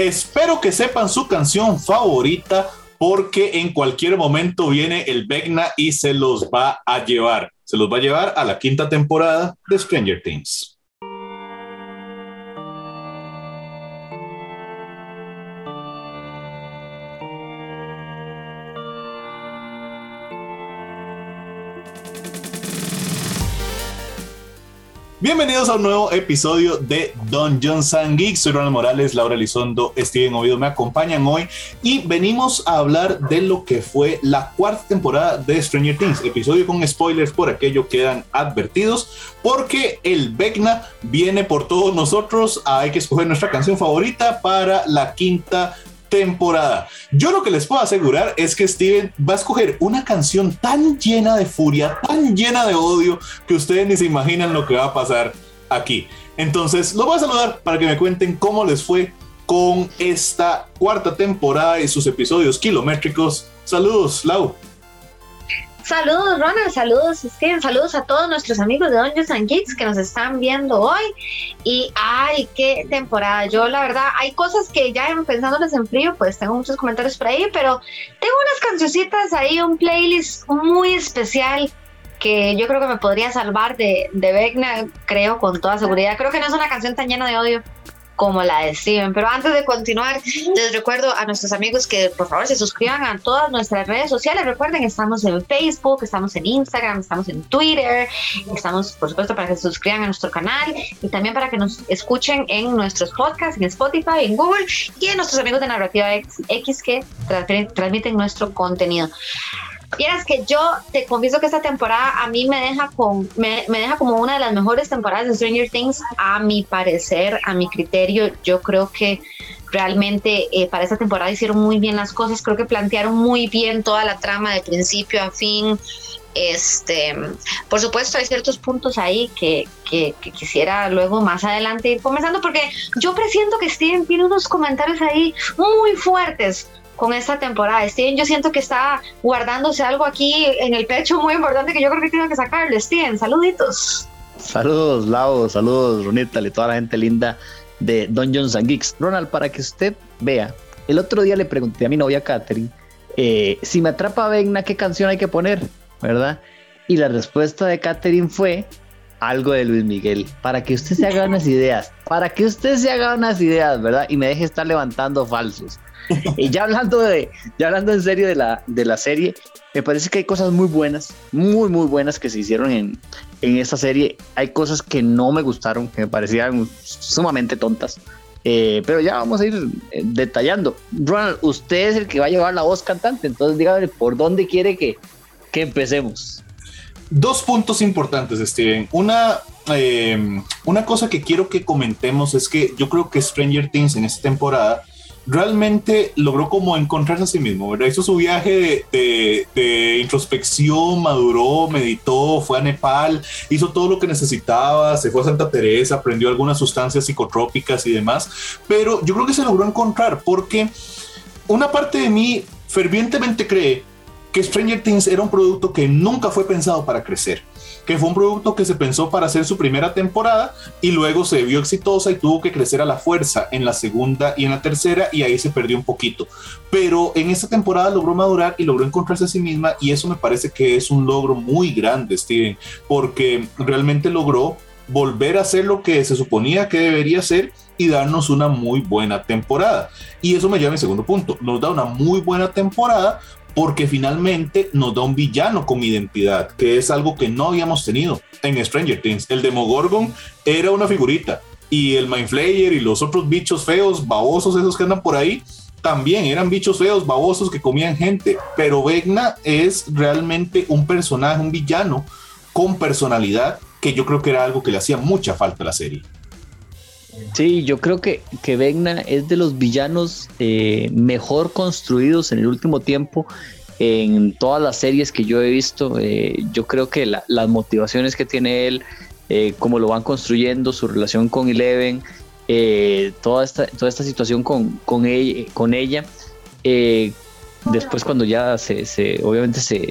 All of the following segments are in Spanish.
Espero que sepan su canción favorita porque en cualquier momento viene el Vecna y se los va a llevar. Se los va a llevar a la quinta temporada de Stranger Things. Bienvenidos a un nuevo episodio de Dungeons and Geeks. Soy Ronald Morales, Laura Elizondo, Steven Ovido me acompañan hoy y venimos a hablar de lo que fue la cuarta temporada de Stranger Things. Episodio con spoilers, por aquello quedan advertidos, porque el Vecna viene por todos nosotros. Hay que escoger nuestra canción favorita para la quinta temporada. Yo lo que les puedo asegurar es que Steven va a escoger una canción tan llena de furia, tan llena de odio, que ustedes ni se imaginan lo que va a pasar aquí. Entonces, los voy a saludar para que me cuenten cómo les fue con esta cuarta temporada y sus episodios kilométricos. Saludos, Lau. Saludos, Ronald, saludos, Steven, saludos a todos nuestros amigos de Dungeons and Geeks que nos están viendo hoy. Y ay, qué temporada. Yo, la verdad, hay cosas que ya pensándoles en frío, pues tengo muchos comentarios por ahí, pero tengo unas cancioncitas ahí, un playlist muy especial que yo creo que me podría salvar de, de creo con toda seguridad. Creo que no es una canción tan llena de odio, como la de Steven. Pero antes de continuar, les recuerdo a nuestros amigos que por favor se suscriban a todas nuestras redes sociales. Recuerden, estamos en Facebook, estamos en Instagram, estamos en Twitter, estamos por supuesto para que se suscriban a nuestro canal y también para que nos escuchen en nuestros podcasts, en Spotify, en Google y en nuestros amigos de Narrativa X, que transmiten nuestro contenido. Vieras que yo te confieso que esta temporada a mí me deja, con, me, me, deja como una de las mejores temporadas de Stranger Things, a mi parecer, a mi criterio. Yo creo que realmente eh, para esta temporada hicieron muy bien las cosas, creo que plantearon muy bien toda la trama de principio a fin. Este, por supuesto, hay ciertos puntos ahí que, que, que, quisiera luego más adelante ir comenzando, porque yo presiento que Steven tiene unos comentarios ahí muy fuertes con esta temporada. Steven, yo siento que está guardándose algo aquí en el pecho muy importante que yo creo que tiene que sacarle. Steven, saluditos. Saludos, Lau, saludos, Ronita, y toda la gente linda de Dungeons and Geeks. Ronald, para que usted vea, el otro día le pregunté a mi novia Katherine eh, si me atrapa Vegna, ¿qué canción hay que poner? ¿Verdad? Y la respuesta de Katherine fue algo de Luis Miguel, para que usted se haga unas ideas, para que usted se haga unas ideas, ¿verdad? Y me deje estar levantando falsos y ya hablando de, ya hablando en serio de la, de la serie, me parece que hay cosas muy buenas, muy, muy buenas que se hicieron en, en esta serie. Hay cosas que no me gustaron, que me parecían sumamente tontas. Eh, pero ya vamos a ir eh, detallando. Ronald, usted es el que va a llevar la voz cantante, entonces dígame por dónde quiere que, que empecemos. Dos puntos importantes, Steven. Una, eh, una cosa que quiero que comentemos es que yo creo que Stranger Things en esta temporada realmente logró como encontrarse a sí mismo, ¿verdad? Hizo su viaje de, introspección, maduró, meditó, fue a Nepal, hizo todo lo que necesitaba, se fue a Santa Teresa, aprendió algunas sustancias psicotrópicas y demás, pero yo creo que se logró encontrar porque una parte de mí fervientemente cree que Stranger Things era un producto que nunca fue pensado para crecer que fue un producto que se pensó para hacer su primera temporada y luego se vio exitosa y tuvo que crecer a la fuerza en la segunda y en la tercera y ahí se perdió un poquito. Pero en esta temporada logró madurar y logró encontrarse a sí misma y eso me parece que es un logro muy grande, Steven, porque realmente logró volver a hacer lo que se suponía que debería ser y darnos una muy buena temporada. Y eso me lleva a mi segundo punto. Nos da una muy buena temporada porque finalmente nos da un villano con identidad, que es algo que no habíamos tenido en Stranger Things. El Demogorgon era una figurita y el Mindflayer y los otros bichos feos, babosos esos que andan por ahí, también eran bichos feos, babosos que comían gente, pero Vecna es realmente un personaje, un villano con personalidad que yo creo que era algo que le hacía mucha falta a la serie. Sí, yo creo que, que es de los villanos eh, mejor construidos en el último tiempo en todas las series que yo he visto. Eh, yo creo que las motivaciones que tiene él, eh, cómo lo van construyendo, su relación con Eleven, toda, esta, toda esta situación con, con ella, con ella después cuando ya se, se obviamente se,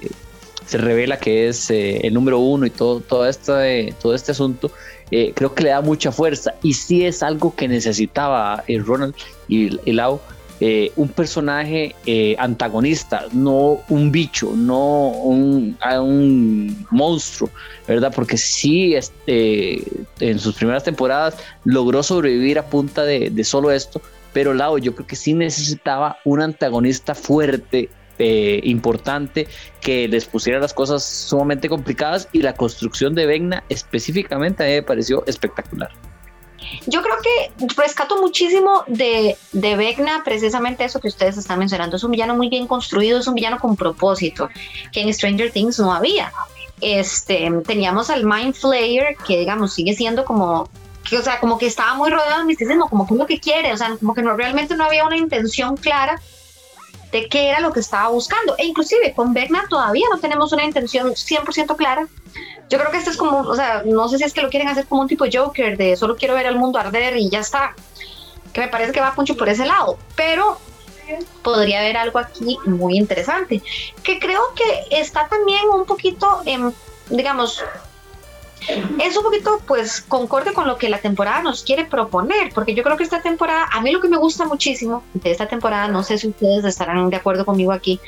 se revela que es el número uno y todo, todo, este, todo este asunto, eh, creo que le da mucha fuerza y sí es algo que necesitaba el Ronald y el Lau eh, un personaje eh, antagonista, no un bicho, no un, un, monstruo, ¿verdad? Porque sí, este, en sus primeras temporadas logró sobrevivir a punta de, solo esto, pero Lao yo creo que sí necesitaba un antagonista fuerte, eh, importante, que les pusiera las cosas sumamente complicadas y la construcción de Vegna específicamente a mí me pareció espectacular. Yo creo que rescato muchísimo de, de Vecna precisamente eso que ustedes están mencionando. Es un villano muy bien construido, es un villano con propósito, que en Stranger Things no había. Este, teníamos al Mind Flayer, que digamos sigue siendo como que, o sea, como que estaba muy rodeado de misticismo, como que es lo que quiere, o sea, como que no, realmente no había una intención clara de qué era lo que estaba buscando. E inclusive con Vecna todavía no tenemos una intención 100% clara yo creo que esto es como, o sea, no sé si es que lo quieren hacer como un tipo Joker, de solo quiero ver al mundo arder y ya está. Que me parece que va mucho por ese lado. Pero podría haber algo aquí muy interesante. Que creo que está también un poquito, en, digamos, es un poquito pues concorde con lo que la temporada nos quiere proponer, porque yo creo que esta temporada, a mí lo que me gusta muchísimo de esta temporada, no sé si ustedes estarán de acuerdo conmigo aquí,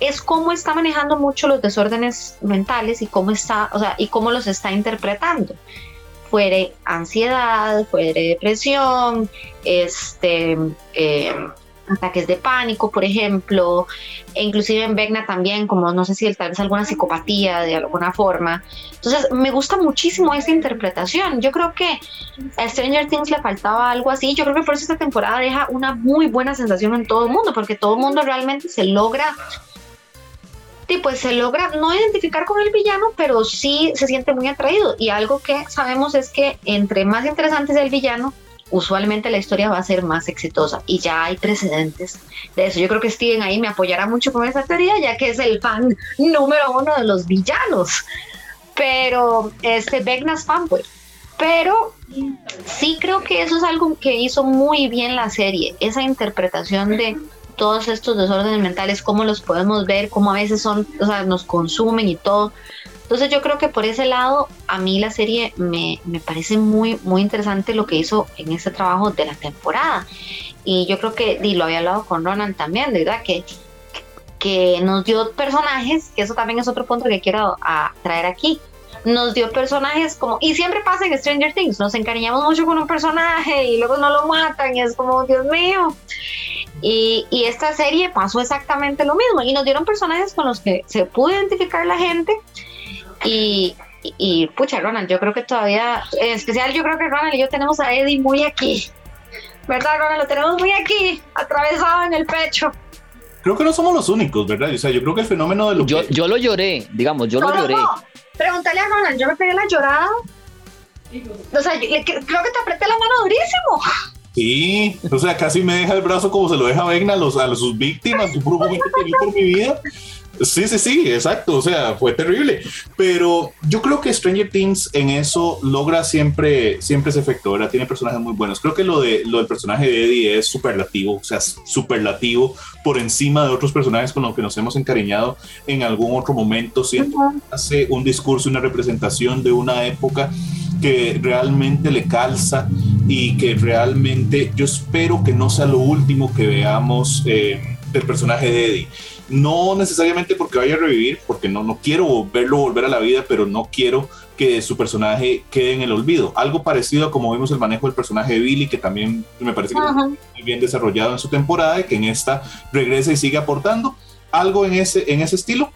es cómo está manejando mucho los desórdenes mentales y cómo está, o sea, y cómo los está interpretando. Fuere ansiedad, fuere depresión, este, eh, ataques de pánico, por ejemplo, e inclusive en Vecna también, como no sé si tal vez alguna psicopatía de alguna forma. Entonces, me gusta muchísimo esta interpretación. Yo creo que a Stranger Things le faltaba algo así. Yo creo que por eso esta temporada deja una muy buena sensación en todo el mundo, porque todo el mundo realmente se logra y pues se logra no identificar con el villano, pero sí se siente muy atraído. Y algo que sabemos es que entre más interesante es el villano, usualmente la historia va a ser más exitosa y ya hay precedentes de eso. Yo creo que Steven ahí me apoyará mucho con esa teoría, ya que es el fan número uno de los villanos. Pero este Vegnas fanboy. Pero sí creo que eso es algo que hizo muy bien la serie, esa interpretación de todos estos desórdenes mentales, cómo los podemos ver, cómo a veces son, o sea, nos consumen y todo. Entonces yo creo que por ese lado a mí la serie me, parece muy, muy interesante lo que hizo en este trabajo de la temporada. Y yo creo que, y lo había hablado con Ronan también, ¿verdad? Que, que nos dio personajes, que eso también es otro punto que quiero a, traer aquí. Nos dio personajes como, y siempre pasa en Stranger Things, nos encariñamos mucho con un personaje y luego no lo matan y es como, Dios mío. Y, y, esta serie pasó exactamente lo mismo y nos dieron personajes con los que se pudo identificar la gente y, y, pucha, Ronald, yo creo que todavía, en especial yo creo que Ronald y yo tenemos a Eddie muy aquí. ¿Verdad, Ronald? Lo tenemos muy aquí, atravesado en el pecho. Creo que no somos los únicos, ¿verdad? O sea, yo creo que el fenómeno de lo yo, que... Yo lo lloré, digamos, yo lo lloré. No. Pregúntale a Ronald, yo me pegué la llorada. O sea, creo que te apreté la mano durísimo. Sí, o sea, casi me deja el brazo como se lo deja Vegna a, los, a sus víctimas, su por mi vida. Sí, sí, sí, exacto. O sea, fue terrible. Pero yo creo que Stranger Things en eso logra siempre, siempre ese efecto, ¿verdad? Tiene personajes muy buenos. Creo que lo, de, lo del personaje de Eddie es superlativo, o sea, superlativo por encima de otros personajes con los que nos hemos encariñado en algún otro momento. Siento hace un discurso, una representación de una época que realmente le calza y que realmente yo espero que no sea lo último que veamos eh, del personaje de Eddie no necesariamente porque vaya a revivir, porque no, no quiero verlo volver a la vida, pero no quiero que su personaje quede en el olvido. Algo parecido a como vimos el manejo del personaje de Billy, que también me parece que está muy bien desarrollado en su temporada y que en esta regresa y sigue aportando. Algo en ese, en ese estilo,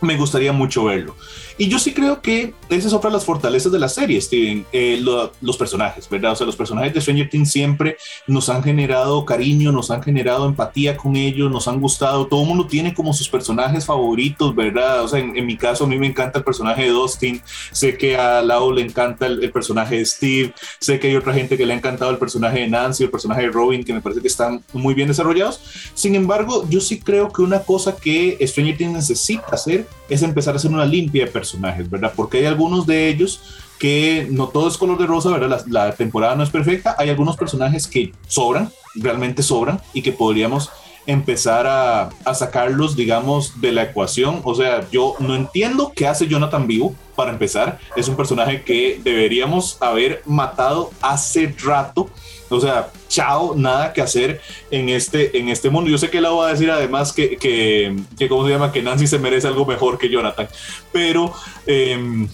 me gustaría mucho verlo. Y yo sí creo que esa es otra de las fortalezas de la serie, Steven, eh, los personajes, ¿verdad? O sea, los personajes de Stranger Things siempre nos han generado cariño, nos han generado empatía con ellos, nos han gustado. Todo el mundo tiene como sus personajes favoritos, ¿verdad? O sea, en, mi caso, a mí me encanta el personaje de Dustin, sé que a Lau le encanta el, personaje de Steve, sé que hay otra gente que le ha encantado el personaje de Nancy, el personaje de Robin, que me parece que están muy bien desarrollados. Sin embargo, yo sí creo que una cosa que Stranger Things necesita hacer es empezar a hacer una limpia de personajes, ¿verdad? Porque hay algunos de ellos que no todo es color de rosa, ¿verdad? La, temporada no es perfecta, hay algunos personajes que sobran, realmente sobran, y que podríamos empezar a, a, sacarlos, digamos, de la ecuación. O sea, yo no entiendo qué hace Jonathan vivo, para empezar. Es un personaje que deberíamos haber matado hace rato. O sea, chao, nada que hacer en este, en este mundo. Yo sé que la voy a decir además que, que, que, ¿cómo se llama? Que Nancy se merece algo mejor que Jonathan. Pero... Eh,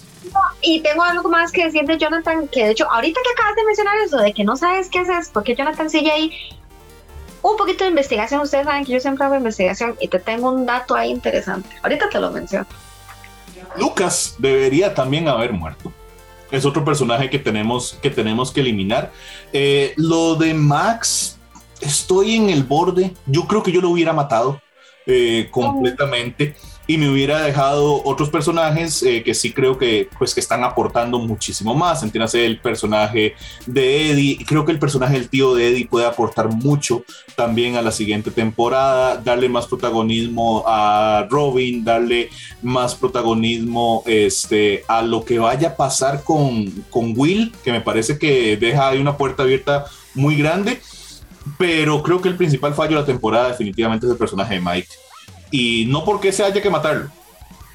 y tengo algo más que decir de Jonathan, que de hecho, ahorita que acabas de mencionar eso, de que no sabes qué haces, porque Jonathan sigue ahí, un poquito de investigación, ustedes saben que yo siempre hago investigación y te tengo un dato ahí interesante. Ahorita te lo menciono. Lucas debería también haber muerto. Es otro personaje que tenemos que, tenemos que eliminar. Eh, lo de Max, estoy en el borde. Yo creo que yo lo hubiera matado eh, completamente y me hubiera dejado otros personajes eh, que sí creo que pues que están aportando muchísimo más. Entiéndase el personaje de Eddie, creo que el personaje del tío de Eddie puede aportar mucho también a la siguiente temporada, darle más protagonismo a Robin, darle más protagonismo este, a lo que vaya a pasar con, con Will, que me parece que deja ahí una puerta abierta muy grande. Pero creo que el principal fallo de la temporada definitivamente es el personaje de Mike y no porque se haya que matarlo,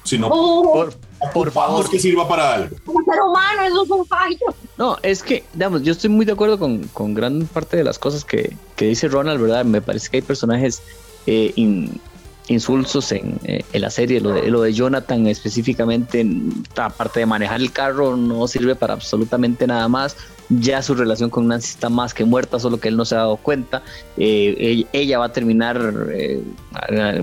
sino oh. por, por favor que sirva para algo. Como ser humano, eso es un fallo. No, es que, digamos, yo estoy muy de acuerdo con, con gran parte de las cosas que, que, dice Ronald, ¿verdad? Me parece que hay personajes eh, insulsos en, eh, en, la serie. Lo de, lo de Jonathan específicamente, aparte de manejar el carro, no sirve para absolutamente nada más ya su relación con Nancy está más que muerta, solo que él no se ha dado cuenta. Eh, ella va a terminar eh,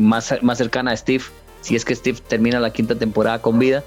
más, más cercana a Steve, si es que Steve termina la quinta temporada con vida.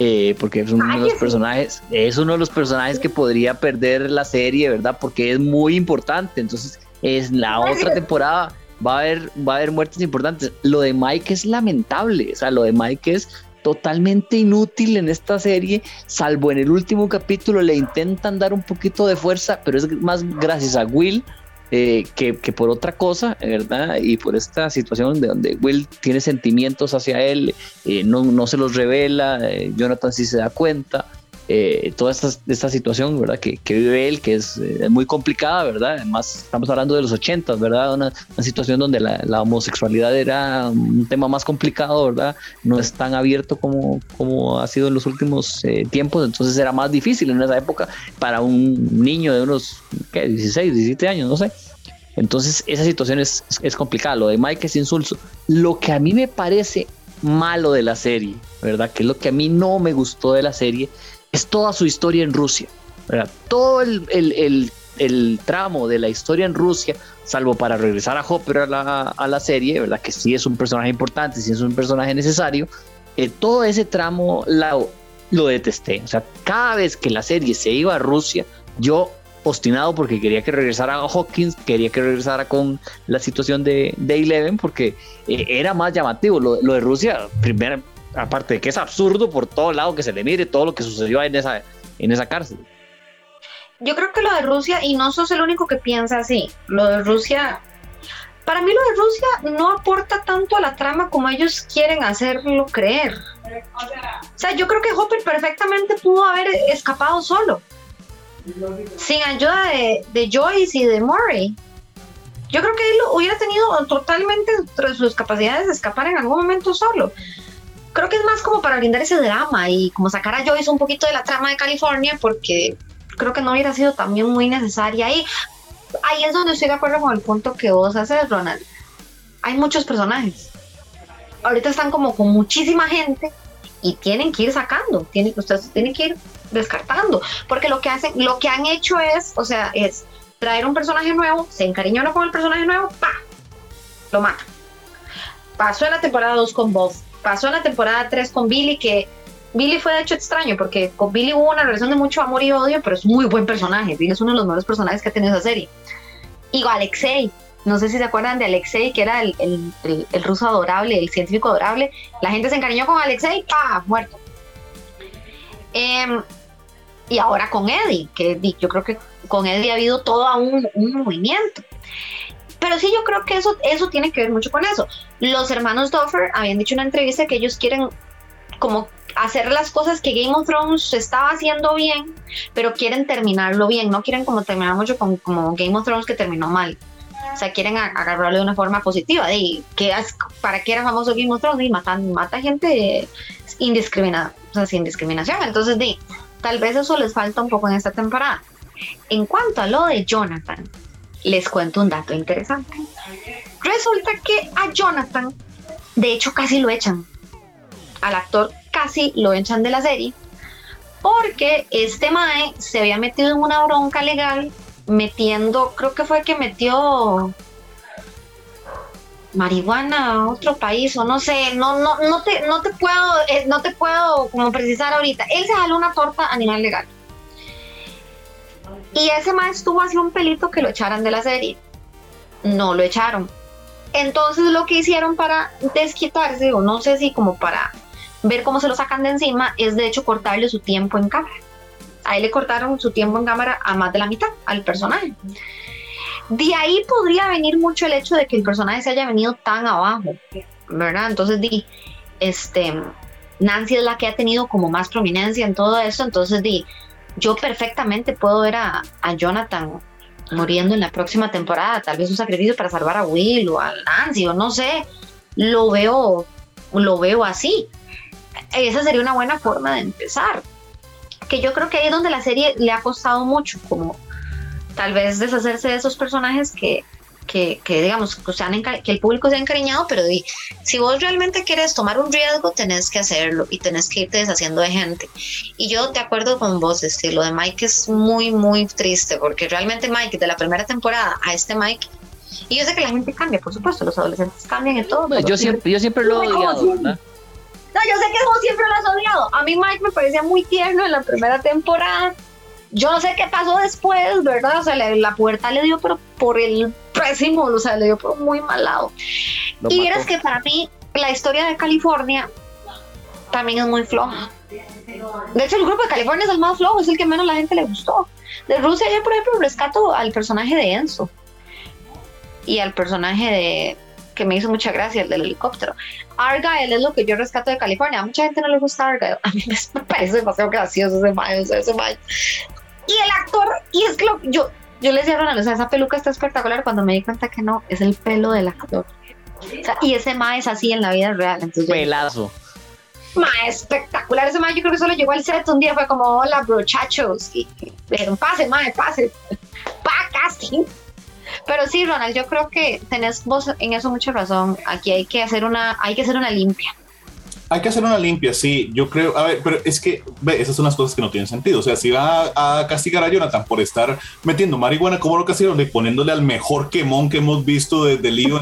Eh, porque es uno de los personajes, es uno de los personajes que podría perder la serie, ¿verdad? Porque es muy importante. Entonces, es la otra temporada va a haber, va a haber muertes importantes. Lo de Mike es lamentable, o sea, lo de Mike es totalmente inútil en esta serie, salvo en el último capítulo le intentan dar un poquito de fuerza, pero es más gracias a Will eh, que, por otra cosa, ¿verdad? Y por esta situación de donde Will tiene sentimientos hacia él, eh, no, no, se los revela, eh, Jonathan sí se da cuenta. Eh, toda esta, esta, situación, ¿verdad? Que, que vive él, que es eh, muy complicada, ¿verdad? Además, estamos hablando de los 80, ¿verdad? Una, una situación donde la, la, homosexualidad era un tema más complicado, ¿verdad? No es tan abierto como, como ha sido en los últimos eh, tiempos, entonces era más difícil en esa época para un niño de unos, ¿qué? 16, 17 años, no sé. Entonces, esa situación es, es complicada. Lo de Mike es insulso. Lo que a mí me parece malo de la serie, ¿verdad? Que es lo que a mí no me gustó de la serie, es toda su historia en Rusia. Todo el, tramo de la historia en Rusia, salvo para regresar a Hopper a la, serie, ¿verdad? que sí es un personaje importante, sí es un personaje necesario, eh, todo ese tramo lo detesté. O sea, cada vez que la serie se iba a Rusia, yo obstinado porque quería que regresara a Hawkins, quería que regresara con la situación de, de Eleven, porque eh, era más llamativo. Lo de Rusia, primero, aparte de que es absurdo por todo lado que se le mire todo lo que sucedió en esa, en esa cárcel. Yo creo que lo de Rusia, y no sos el único que piensa así, lo de Rusia, para mí lo de Rusia no aporta tanto a la trama como ellos quieren hacerlo creer. O sea, yo creo que Hopper perfectamente pudo haber escapado solo, sin ayuda de, Joyce y de Murray. Yo creo que él hubiera tenido totalmente sus capacidades de escapar en algún momento solo creo que es más como para brindar ese drama y como sacar a Joyce un poquito de la trama de California porque creo que no hubiera sido también muy necesaria ahí. Ahí es donde estoy de acuerdo con el punto que vos haces, Ronald. Hay muchos personajes. Ahorita están como con muchísima gente y tienen que ir sacando, tienen, ustedes tienen que ir descartando, porque lo que hacen, lo que han hecho es, o sea, es traer un personaje nuevo, se encariñó con el personaje nuevo, pa, lo mata. Pasó en la temporada 2 con Bob, pasó la temporada 3 con Billy, que Billy fue de hecho extraño, porque con Billy hubo una relación de mucho amor y odio, pero es muy buen personaje. Billy es uno de los mejores personajes que ha tenido esa serie. Y Alexei, no sé si se acuerdan de Alexei, que era el, el, el, ruso adorable, el científico adorable. La gente se encariñó con Alexei, ¡ah! Muerto. Em, y ahora con Eddie, que yo creo que con Eddie ha habido todo un, un movimiento. Pero sí, yo creo que eso, eso tiene que ver mucho con eso. Los hermanos Duffer habían dicho en una entrevista que ellos quieren como hacer las cosas que Game of Thrones estaba haciendo bien, pero quieren terminarlo bien, no quieren como terminar mucho como Game of Thrones que terminó mal. O sea, quieren agarrarlo de una forma positiva. De, que ¿Para qué era famoso Game of Thrones? Y matan, mata gente indiscriminada, o sea, sin discriminación. Entonces, de, tal vez eso les falta un poco en esta temporada. En cuanto a lo de Jonathan, les cuento un dato interesante. Resulta que a Jonathan, de hecho, casi lo echan. Al actor casi lo echan de la serie. Porque este Mae se había metido en una bronca legal metiendo, creo que fue que metió marihuana a otro país o no sé, no, no, no te, no te puedo, eh, no te puedo como precisar ahorita. Él se jaló una torta a legal. Y ese más estuvo así un pelito que lo echaran de la serie. No lo echaron. Entonces lo que hicieron para desquitarse, o no sé si como para ver cómo se lo sacan de encima, es de hecho cortarle su tiempo en cámara. A él le cortaron su tiempo en cámara a más de la mitad al personaje. De ahí podría venir mucho el hecho de que el personaje se haya venido tan abajo, ¿verdad? Entonces, di, este, Nancy es la que ha tenido como más prominencia en todo eso, entonces, di, yo perfectamente puedo ver a, Jonathan muriendo en la próxima temporada, tal vez un sacrificio para salvar a Will o a Nancy o no sé, lo veo, lo veo así. Esa sería una buena forma de empezar. Que yo creo que ahí es donde la serie le ha costado mucho, como tal vez deshacerse de esos personajes que, que, digamos, que, sean que el público se ha encariñado, pero si vos realmente quieres tomar un riesgo, tenés que hacerlo y tenés que irte deshaciendo de gente. Y yo te acuerdo con vos, este, lo de Mike es muy, muy triste, porque realmente Mike, de la primera temporada a este Mike, y yo sé que la gente cambia, por supuesto, los adolescentes cambian y todo. yo, siempre, yo siempre lo he odiado, No, yo sé que vos siempre lo has odiado. A mí Mike me parecía muy tierno en la primera temporada yo no sé qué pasó después, ¿verdad? O sea, la, puerta le dio pero por el pésimo, o sea, le dio por muy mal lado. y vieras que para mí la historia de California también es muy floja. De hecho, el grupo de California es el más flojo, es el que menos la gente le gustó. De Rusia, yo, por ejemplo, rescato al personaje de Enzo y al personaje de que me hizo mucha gracia, el del helicóptero. Argyle es lo que yo rescato de California. A mucha gente no le gusta Argyle. A mí me parece demasiado gracioso ese mayo, ese mayo. Y el actor, y es que lo, yo, yo le decía a Ronald, o sea, esa peluca está espectacular cuando me di cuenta que no, es el pelo del actor. O sea, y ese ma es así en la vida real. Entonces Pelazo. ma, espectacular. Ese ma yo creo que solo llegó al set un día, fue como, hola, brochachos. Y, y dijeron, pase, ma, pase. Pa, casting. Pero sí, Ronald, yo creo que tenés vos en eso mucha razón. Aquí hay que hacer una, hay que hacer una limpia. Hay que hacer una limpia, sí. Yo creo, a ver, pero es que, ve, esas son las cosas que no tienen sentido. O sea, si va a, castigar a Jonathan por estar metiendo marihuana, ¿cómo lo castigaron? Y poniéndole al mejor quemón que hemos visto desde Lío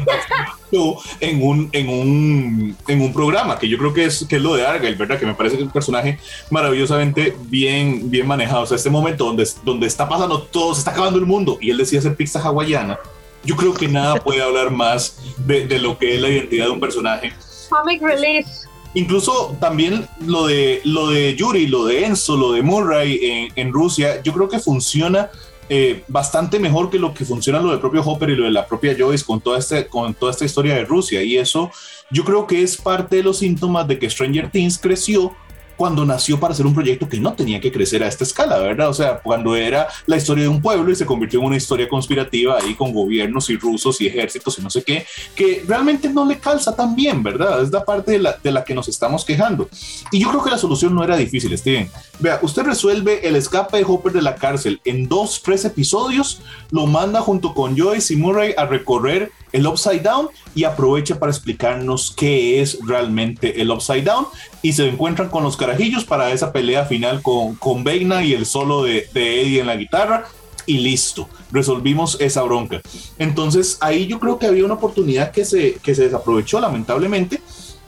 en un, en un, en un programa, que yo creo que es, que es lo de Argyle, ¿verdad? Que me parece que es un personaje maravillosamente bien, bien manejado. O sea, este momento donde, donde está pasando todo, se está acabando el mundo, y él decía hacer pizza hawaiana. Yo creo que nada puede hablar más de, de lo que es la identidad de un personaje. Comic relief Incluso también lo de, lo de Yuri, lo de Enzo, lo de Murray en, Rusia, yo creo que funciona eh, bastante mejor que lo que funciona lo del propio Hopper y lo de la propia Joyce con toda, este, con toda esta historia de Rusia. Y eso yo creo que es parte de los síntomas de que Stranger Things creció cuando nació para ser un proyecto que no tenía que crecer a esta escala, ¿verdad? O sea, cuando era la historia de un pueblo y se convirtió en una historia conspirativa ahí con gobiernos y rusos y ejércitos y no sé qué, que realmente no le calza tan bien, ¿verdad? Es la parte de la, de la que nos estamos quejando. Y yo creo que la solución no era difícil, Steven. Vea, usted resuelve el escape de Hopper de la cárcel en dos, tres episodios, lo manda junto con Joyce y Murray a recorrer el Upside Down y aprovecha para explicarnos qué es realmente el Upside Down y se encuentran con los carajillos para esa pelea final con, con Veina y el solo de, de Eddie en la guitarra y listo, resolvimos esa bronca. Entonces ahí yo creo que había una oportunidad que se, que se desaprovechó lamentablemente,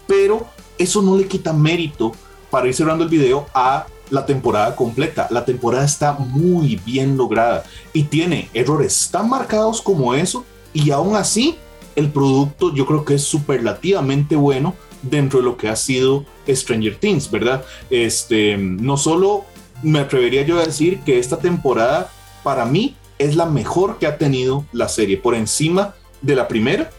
pero eso no le quita mérito para ir cerrando el video a la temporada completa. La temporada está muy bien lograda y tiene errores tan marcados como eso y aún así el producto yo creo que es superlativamente bueno dentro de lo que ha sido Stranger Things, ¿verdad? Este, no solo me atrevería yo a decir que esta temporada para mí es la mejor que ha tenido la serie, por encima de la primera,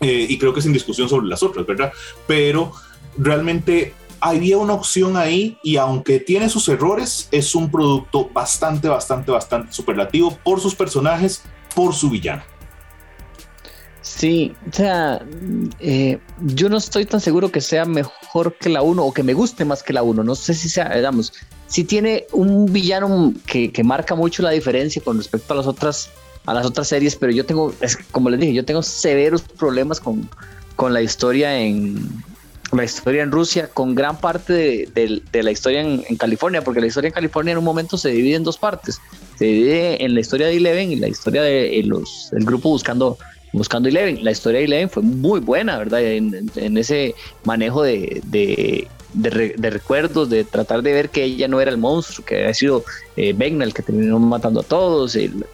eh, y creo que sin discusión sobre las otras, ¿verdad? Pero realmente había una opción ahí y aunque tiene sus errores, es un producto bastante, bastante, bastante superlativo por sus personajes, por su villano. Sí, o sea, eh, yo no estoy tan seguro que sea mejor que la 1 o que me guste más que la 1. No sé si sea, digamos, si tiene un villano que, que, marca mucho la diferencia con respecto a las otras a las otras series, pero yo tengo, es, como les dije, yo tengo severos problemas con, con la historia en la historia en Rusia, con gran parte de, la historia en, California, porque la historia en California en un momento se divide en dos partes. Se divide en la historia de Eleven y la historia de los, el grupo buscando buscando Eleven. La historia de Eleven fue muy buena, ¿verdad? En, ese manejo de, de, recuerdos, de tratar de ver que ella no era el monstruo, que había sido eh, el que terminó matando a todos, el,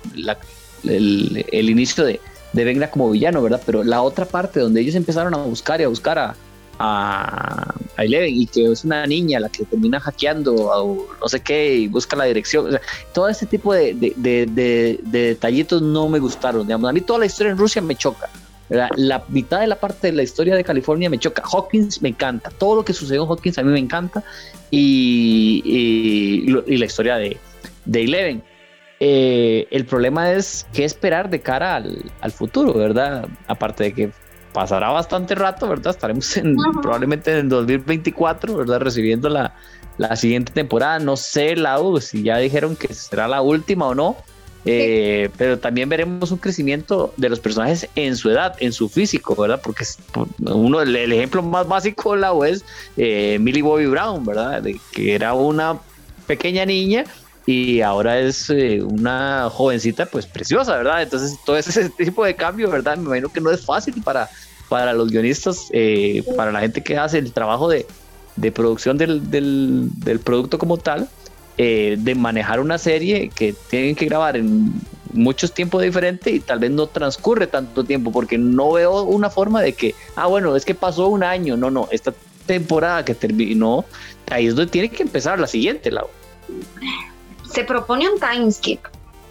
el, inicio de, de Vegna como villano, ¿verdad? Pero la otra parte donde ellos empezaron a buscar y a buscar a, Eleven y que es una niña la que termina hackeando o no sé qué y busca la dirección. O sea, todo este tipo de, de, de, detallitos no me gustaron. Digamos. A mí toda la historia en Rusia me choca. La mitad de la parte de la historia de California me choca. Hawkins me encanta. Todo lo que sucedió en Hawkins a mí me encanta. Y, y, la historia de, de Eleven. Eh, el problema es qué esperar de cara al futuro, ¿verdad? Aparte de que pasará bastante rato, ¿verdad? Estaremos en, probablemente en 2024, ¿verdad? Recibiendo la, la siguiente temporada. No sé, Lau, si ya dijeron que será la última o no. Eh, pero también veremos un crecimiento de los personajes en su edad, en su físico, ¿verdad? Porque uno el, ejemplo más básico Lau es eh, Millie Bobby Brown, ¿verdad? De, que era una pequeña niña y ahora es eh, una jovencita pues preciosa, ¿verdad? Entonces todo ese tipo de cambio, ¿verdad? Me imagino que no es fácil para, para los guionistas, eh, para la gente que hace el trabajo de, de producción del, del, producto como tal, eh, de manejar una serie que tienen que grabar en muchos tiempos diferentes y tal vez no transcurre tanto tiempo, porque no veo una forma de que, ah, bueno, es que pasó un año, no, no, esta temporada que terminó, ahí es donde tiene que empezar la siguiente, la se propone un time skip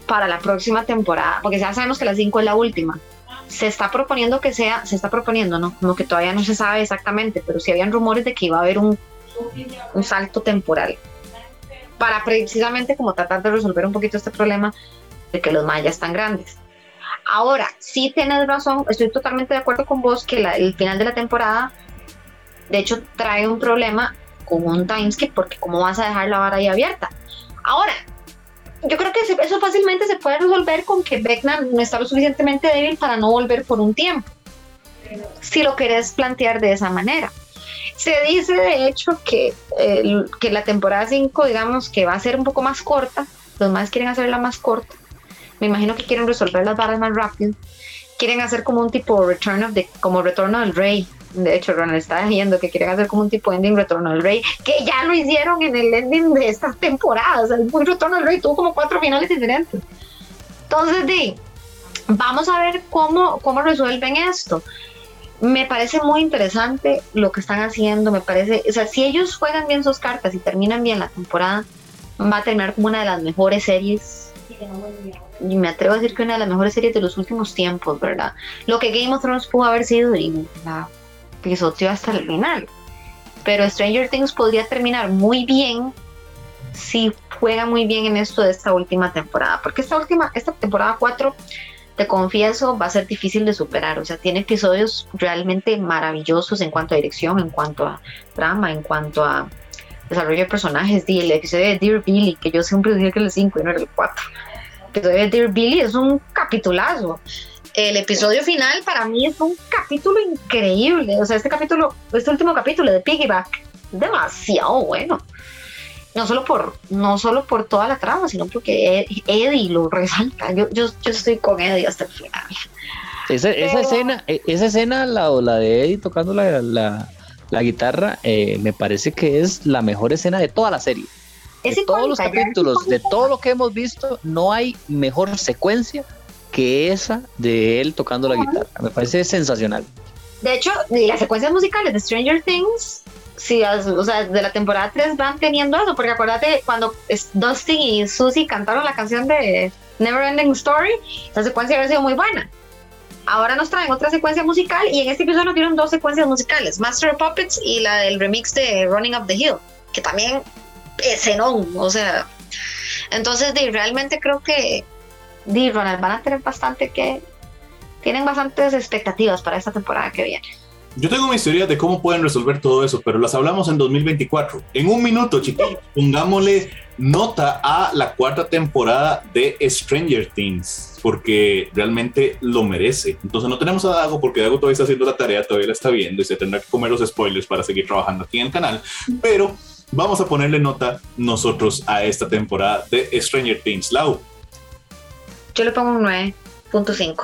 para la próxima temporada, porque ya sabemos que la 5 es la última. Se está proponiendo que sea, se está proponiendo, ¿no? Como que todavía no se sabe exactamente, pero sí habían rumores de que iba a haber un, un salto temporal para precisamente como tratar de resolver un poquito este problema de que los mayas están grandes. Ahora, sí tienes razón, estoy totalmente de acuerdo con vos que el final de la temporada, de hecho, trae un problema con un timeskip, porque cómo vas a dejar la vara ahí abierta. Ahora, yo creo que eso fácilmente se puede resolver con que Beckman no está lo suficientemente débil para no volver por un tiempo, si lo querés plantear de esa manera. Se dice de hecho que, que la temporada 5, digamos, que va a ser un poco más corta, los más quieren hacerla más corta, me imagino que quieren resolver las barras más rápido, quieren hacer como un tipo Return of the, como Retorno del Rey, de hecho, Ronald está diciendo que quieren hacer como un tipo de ending Retorno al Rey, que ya lo hicieron en el ending de estas temporadas. El Retorno al Rey tuvo como cuatro finales diferentes. Entonces, di, vamos a ver cómo, cómo resuelven esto. Me parece muy interesante lo que están haciendo. Me parece, o sea, si ellos juegan bien sus cartas y terminan bien la temporada, va a terminar como una de las mejores series y me atrevo a decir que una de las mejores series de los últimos tiempos, ¿verdad? Lo que Game of Thrones pudo haber sido y la pisoteó hasta el final. Pero Stranger Things podría terminar muy bien si juega muy bien en esto de esta última temporada. Porque esta última, esta temporada 4, te confieso, va a ser difícil de superar. O sea, tiene episodios realmente maravillosos en cuanto a dirección, en cuanto a trama, en cuanto a desarrollo de personajes. El episodio de Dear Billy, que yo siempre decía que el 5 y no era el 4. El episodio de Dear Billy es un capitulazo el episodio final para mí es un capítulo increíble. O sea, este capítulo, este último capítulo de Piggyback, demasiado bueno. No solo por, no solo por toda la trama, sino porque Eddie lo resalta. Yo, yo, yo estoy con Eddie hasta el final. Esa, esa escena, e, esa escena, la, la de Eddie tocando la, la, la guitarra, eh, me parece que es la mejor escena de toda la serie. De todos los capítulos, de todo lo que hemos visto, no hay mejor secuencia que esa de él tocando la guitarra. Me parece sensacional. De hecho, las secuencias musicales de Stranger Things, sí, o sea, de la temporada 3 van teniendo eso, porque acuérdate cuando Dusty y Susie cantaron la canción de Never Ending Story, esa secuencia había sido muy buena. Ahora nos traen otra secuencia musical y en este episodio nos dieron dos secuencias musicales, Master of Puppets y la del remix de Running Up the Hill, que también es cenón, o sea, entonces realmente creo que Di Ronald van a tener bastante que, tienen bastantes expectativas para esta temporada que viene. Yo tengo mis teorías de cómo pueden resolver todo eso, pero las hablamos en 2024. En un minuto, chiquillos, pongámosle nota a la cuarta temporada de Stranger Things, porque realmente lo merece. Entonces no tenemos a Dago porque Dago todavía está haciendo la tarea, todavía la está viendo y se tendrá que comer los spoilers para seguir trabajando aquí en el canal, pero vamos a ponerle nota nosotros a esta temporada de Stranger Things. Lau. Yo le pongo un 9.5.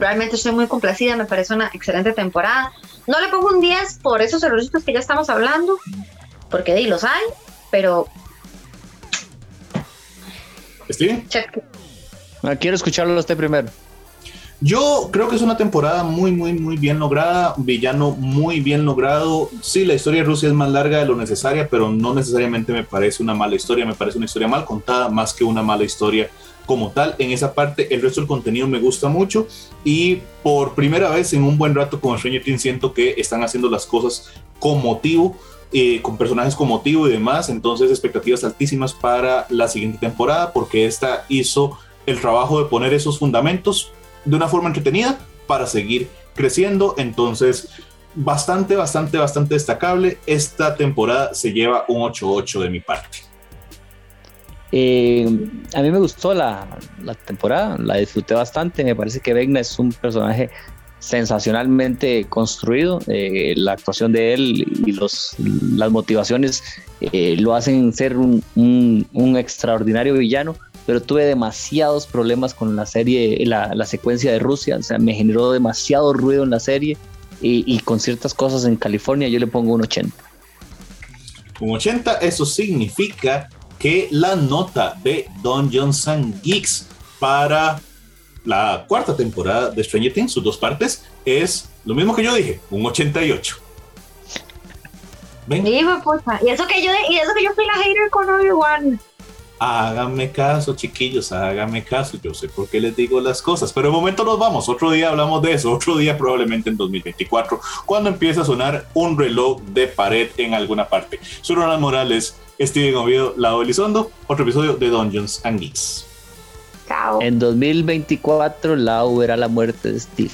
Realmente estoy muy complacida, me parece una excelente temporada. No le pongo un 10 por esos errores que ya estamos hablando, porque de ahí los hay, pero ¿Steve? Ah, quiero escucharlo a usted primero. Yo creo que es una temporada muy, muy, muy bien lograda. Villano muy bien logrado. Sí, la historia de Rusia es más larga de lo necesaria, pero no necesariamente me parece una mala historia. Me parece una historia mal contada más que una mala historia como tal. En esa parte, el resto del contenido me gusta mucho. Y por primera vez en un buen rato con Stranger Things siento que están haciendo las cosas con motivo. Eh, con personajes con motivo y demás. Entonces, expectativas altísimas para la siguiente temporada, porque esta hizo el trabajo de poner esos fundamentos de una forma entretenida para seguir creciendo. Entonces, bastante, bastante, bastante destacable. Esta temporada se lleva un 8-8 de mi parte. Eh, a mí me gustó la, la, temporada, la disfruté bastante. Me parece que Vegna es un personaje sensacionalmente construido. Eh, la actuación de él y los, las motivaciones eh, lo hacen ser un, un, extraordinario villano, pero tuve demasiados problemas con la serie, la, la, secuencia de Rusia, o sea, me generó demasiado ruido en la serie y, y con ciertas cosas en California yo le pongo un 80. Un 80, eso significa que la nota de Don Johnson Geeks para la cuarta temporada de Stranger Things, sus dos partes, es lo mismo que yo dije, un 88. ¿Ven? y eso que yo, y eso que yo fui la hater con Obi-Wan. Háganme caso, chiquillos, háganme caso. Yo sé por qué les digo las cosas, pero de momento nos vamos. Otro día hablamos de eso, otro día probablemente en 2024, cuando empiece a sonar un reloj de pared en alguna parte. Soy Ronald Morales, Steven Oviedo, Lado Elizondo, otro episodio de Dungeons and Geeks. En 2024, Lau verá la muerte de Steve.